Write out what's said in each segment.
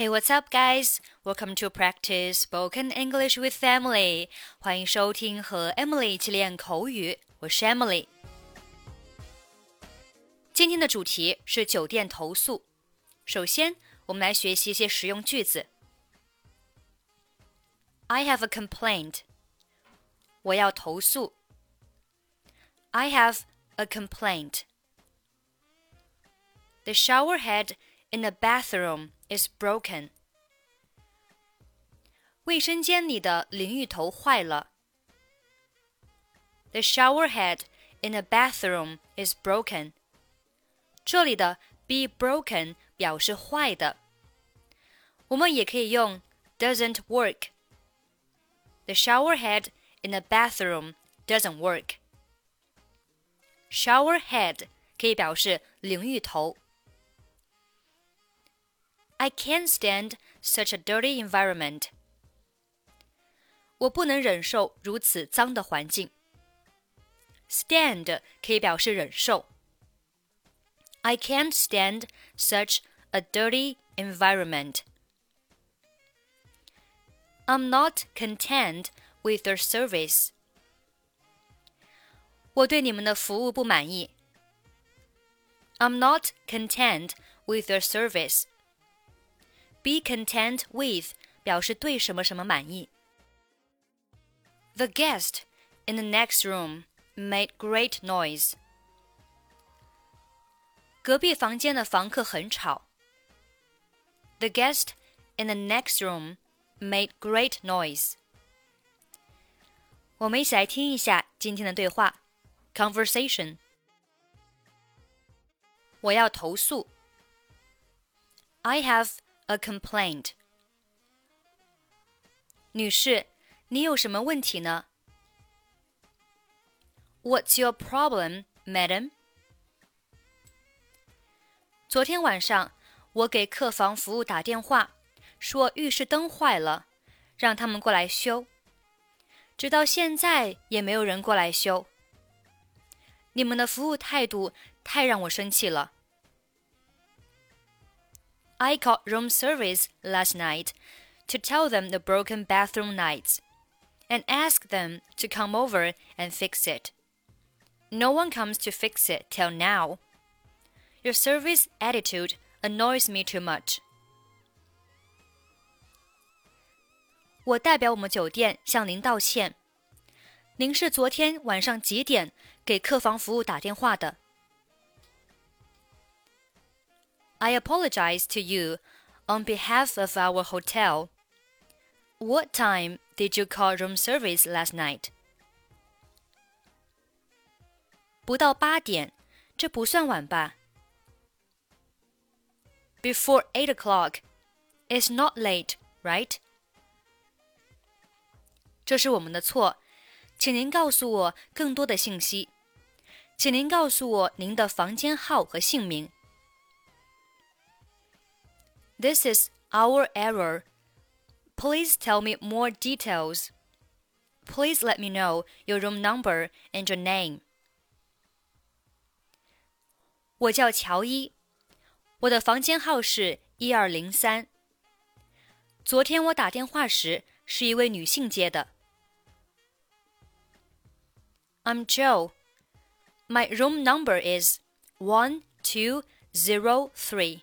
Hey, what's up, guys? Welcome to practice spoken English with Emily. 欢迎收听和 Emily 一起练口语。我是 Emily。今天的主题是酒店投诉。首先，我们来学习一些实用句子。I have a complaint. 我要投诉。I have a complaint. The shower head in the bathroom is broken. 卫生间里的淋浴头坏了。The shower head in the bathroom is broken. 这里的 be broken 表示坏的，我们也可以用 doesn't work. The shower head in the bathroom doesn't work. Shower head 可以表示淋浴头。 I can't stand such a dirty environment. 我不能忍受如此脏的环境。Stand 可以表示忍受。I can't stand such a dirty environment. I'm not content with their service. 我对你们的服务不满意。I'm not content with their service. Be content with 表示对什么什么满意。The guest in the next room made great noise. 隔壁房间的房客很吵。The guest in the next room made great noise. 我们一起来听一下今天的对话。Conversation. 我要投诉。I have a complaint. 女士，你有什么问题呢？What's your problem, madam? 昨天晚上，我给客房服务打电话，说浴室灯坏了，让他们过来修。直到现在也没有人过来修。你们的服务态度太让我生气了。I called room service last night to tell them the broken bathroom lights and ask them to come over and fix it. No one comes to fix it till now. Your service attitude annoys me too much. 我代表我们酒店向您道歉。您是昨天晚上几点给客房服务打电话的 ？I apologize to you on behalf of our hotel. What time did you call room service last night? 不到八点，这不算晚吧？Before eight o'clock. It's not late, right? 这是我们的错，请您告诉我更多的信息。请您告诉我您的房间号和姓名。 This is our error. Please tell me more details. Please let me know your room number and your name. 我叫乔伊，我的房间号是一二零三。昨天我打电话时是一位女性接的。I'm Joe. My room number is one two zero three.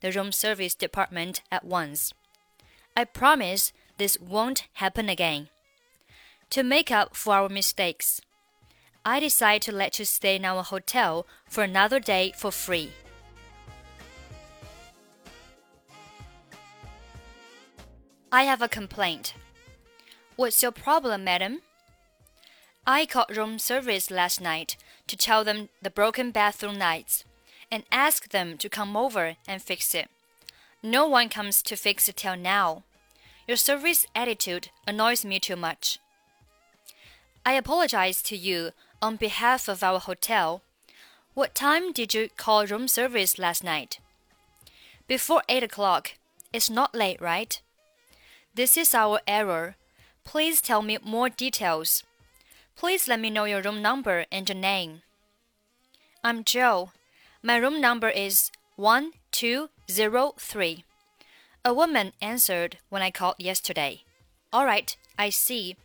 the room service department at once. I promise this won't happen again. To make up for our mistakes, I decide to let you stay in our hotel for another day for free. I have a complaint. What's your problem, madam? I called room service last night to tell them the broken bathroom lights and ask them to come over and fix it. No one comes to fix it till now. Your service attitude annoys me too much. I apologize to you on behalf of our hotel. What time did you call room service last night? Before eight o'clock. It's not late, right? This is our error. Please tell me more details. Please let me know your room number and your name. I'm Joe. My room number is 1203. A woman answered when I called yesterday. All right, I see.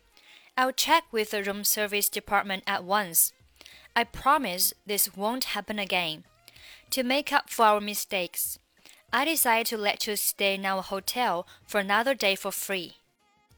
I'll check with the room service department at once. I promise this won't happen again. To make up for our mistakes, I decide to let you stay in our hotel for another day for free.